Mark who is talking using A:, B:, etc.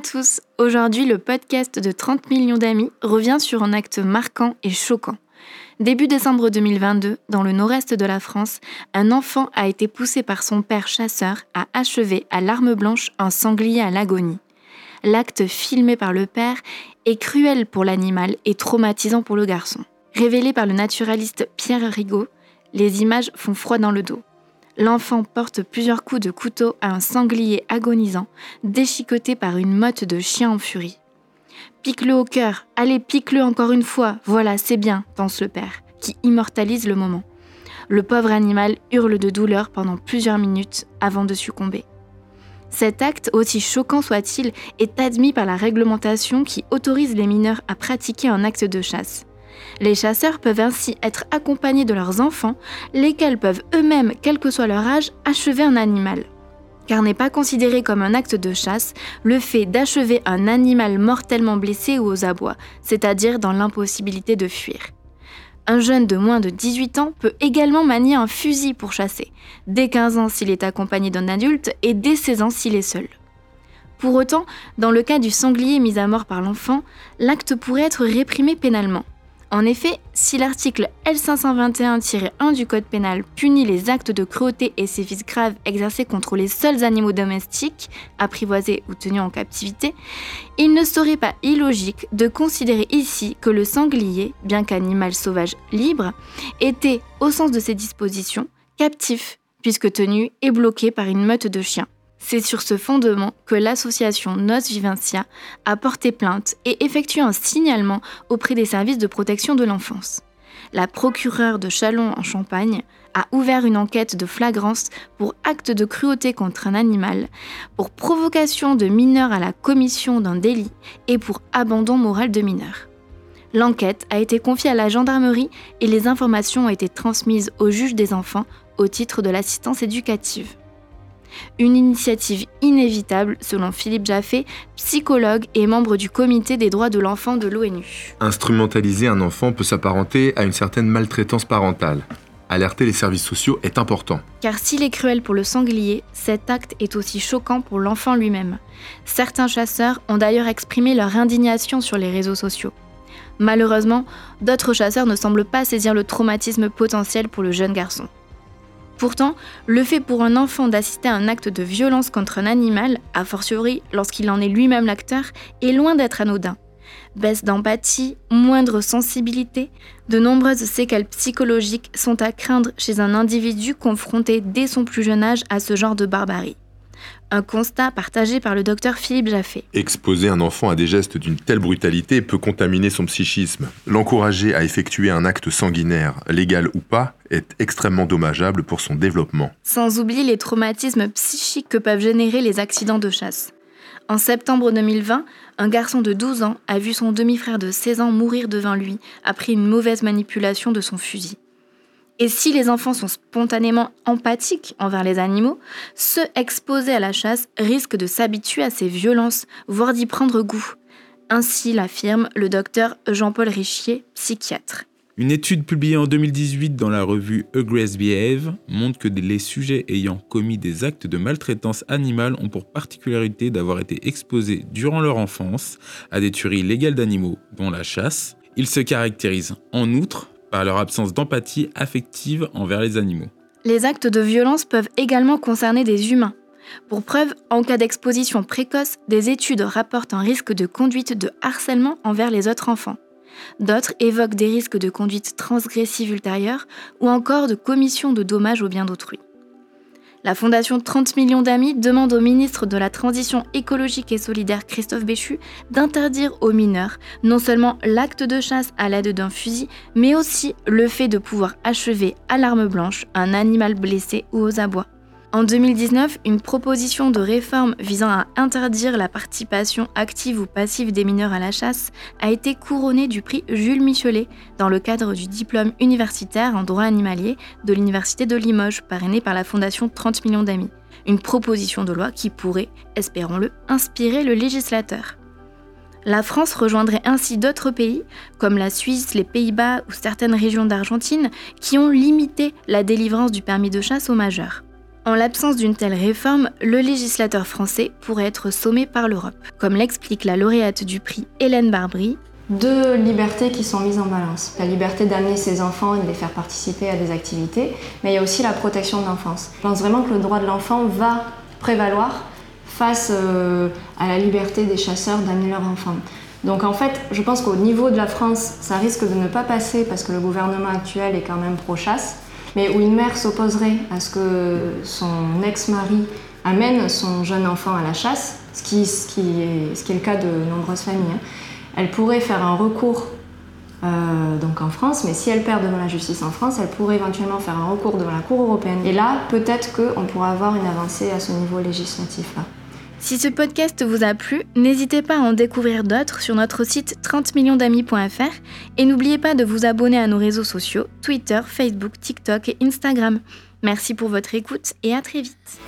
A: tous. Aujourd'hui, le podcast de 30 millions d'amis revient sur un acte marquant et choquant. Début décembre 2022, dans le nord-est de la France, un enfant a été poussé par son père chasseur à achever à l'arme blanche un sanglier à l'agonie. L'acte filmé par le père est cruel pour l'animal et traumatisant pour le garçon. Révélé par le naturaliste Pierre Rigaud, les images font froid dans le dos. L'enfant porte plusieurs coups de couteau à un sanglier agonisant, déchiqueté par une motte de chiens en furie. Pique-le au cœur, allez, pique-le encore une fois, voilà, c'est bien, pense le père, qui immortalise le moment. Le pauvre animal hurle de douleur pendant plusieurs minutes avant de succomber. Cet acte, aussi choquant soit-il, est admis par la réglementation qui autorise les mineurs à pratiquer un acte de chasse. Les chasseurs peuvent ainsi être accompagnés de leurs enfants, lesquels peuvent eux-mêmes, quel que soit leur âge, achever un animal. Car n'est pas considéré comme un acte de chasse le fait d'achever un animal mortellement blessé ou aux abois, c'est-à-dire dans l'impossibilité de fuir. Un jeune de moins de 18 ans peut également manier un fusil pour chasser, dès 15 ans s'il est accompagné d'un adulte et dès 16 ans s'il est seul. Pour autant, dans le cas du sanglier mis à mort par l'enfant, l'acte pourrait être réprimé pénalement. En effet, si l'article L521-1 du Code pénal punit les actes de cruauté et sévices graves exercés contre les seuls animaux domestiques, apprivoisés ou tenus en captivité, il ne serait pas illogique de considérer ici que le sanglier, bien qu'animal sauvage libre, était, au sens de ces dispositions, captif, puisque tenu et bloqué par une meute de chiens. C'est sur ce fondement que l'association Nos Vivencia a porté plainte et effectué un signalement auprès des services de protection de l'enfance. La procureure de Chalon en Champagne a ouvert une enquête de flagrance pour acte de cruauté contre un animal, pour provocation de mineur à la commission d'un délit et pour abandon moral de mineur. L'enquête a été confiée à la gendarmerie et les informations ont été transmises au juge des enfants au titre de l'assistance éducative. Une initiative inévitable, selon Philippe Jaffé, psychologue et membre du comité des droits de l'enfant de l'ONU.
B: Instrumentaliser un enfant peut s'apparenter à une certaine maltraitance parentale. Alerter les services sociaux est important.
A: Car s'il est cruel pour le sanglier, cet acte est aussi choquant pour l'enfant lui-même. Certains chasseurs ont d'ailleurs exprimé leur indignation sur les réseaux sociaux. Malheureusement, d'autres chasseurs ne semblent pas saisir le traumatisme potentiel pour le jeune garçon. Pourtant, le fait pour un enfant d'assister à un acte de violence contre un animal, a fortiori lorsqu'il en est lui-même l'acteur, est loin d'être anodin. Baisse d'empathie, moindre sensibilité, de nombreuses séquelles psychologiques sont à craindre chez un individu confronté dès son plus jeune âge à ce genre de barbarie. Un constat partagé par le docteur Philippe Jaffé.
B: Exposer un enfant à des gestes d'une telle brutalité peut contaminer son psychisme. L'encourager à effectuer un acte sanguinaire, légal ou pas, est extrêmement dommageable pour son développement.
A: Sans oublier les traumatismes psychiques que peuvent générer les accidents de chasse. En septembre 2020, un garçon de 12 ans a vu son demi-frère de 16 ans mourir devant lui après une mauvaise manipulation de son fusil. Et si les enfants sont spontanément empathiques envers les animaux, ceux exposés à la chasse risquent de s'habituer à ces violences, voire d'y prendre goût. Ainsi l'affirme le docteur Jean-Paul Richier, psychiatre.
C: Une étude publiée en 2018 dans la revue Aggress Behave montre que les sujets ayant commis des actes de maltraitance animale ont pour particularité d'avoir été exposés durant leur enfance à des tueries légales d'animaux, dont la chasse. Ils se caractérisent en outre par leur absence d'empathie affective envers les animaux.
A: Les actes de violence peuvent également concerner des humains. Pour preuve, en cas d'exposition précoce, des études rapportent un risque de conduite de harcèlement envers les autres enfants. D'autres évoquent des risques de conduite transgressive ultérieure ou encore de commission de dommages au bien d'autrui. La Fondation 30 millions d'amis demande au ministre de la Transition écologique et solidaire Christophe Béchu d'interdire aux mineurs non seulement l'acte de chasse à l'aide d'un fusil, mais aussi le fait de pouvoir achever à l'arme blanche un animal blessé ou aux abois. En 2019, une proposition de réforme visant à interdire la participation active ou passive des mineurs à la chasse a été couronnée du prix Jules Michelet dans le cadre du diplôme universitaire en droit animalier de l'Université de Limoges, parrainé par la Fondation 30 millions d'amis. Une proposition de loi qui pourrait, espérons-le, inspirer le législateur. La France rejoindrait ainsi d'autres pays, comme la Suisse, les Pays-Bas ou certaines régions d'Argentine, qui ont limité la délivrance du permis de chasse aux majeurs. En l'absence d'une telle réforme, le législateur français pourrait être sommé par l'Europe, comme l'explique la lauréate du prix Hélène Barbry.
D: Deux libertés qui sont mises en balance. La liberté d'amener ses enfants et de les faire participer à des activités, mais il y a aussi la protection de l'enfance. Je pense vraiment que le droit de l'enfant va prévaloir face euh, à la liberté des chasseurs d'amener leurs enfants. Donc en fait, je pense qu'au niveau de la France, ça risque de ne pas passer parce que le gouvernement actuel est quand même pro-chasse mais où une mère s'opposerait à ce que son ex-mari amène son jeune enfant à la chasse, ce qui, est, le cas de nombreuses familles, hein, elle pourrait faire un recours euh, donc en France, mais si elle perd devant la justice en France, elle pourrait éventuellement faire un recours devant la Cour européenne. Et là, peut-être qu'on pourra avoir une avancée à ce niveau législatif-là.
A: Si ce podcast vous a plu, n'hésitez pas à en découvrir d'autres sur notre site 30millionsdamis.fr et n'oubliez pas de vous abonner à nos réseaux sociaux Twitter, Facebook, TikTok et Instagram. Merci pour votre écoute et à très vite.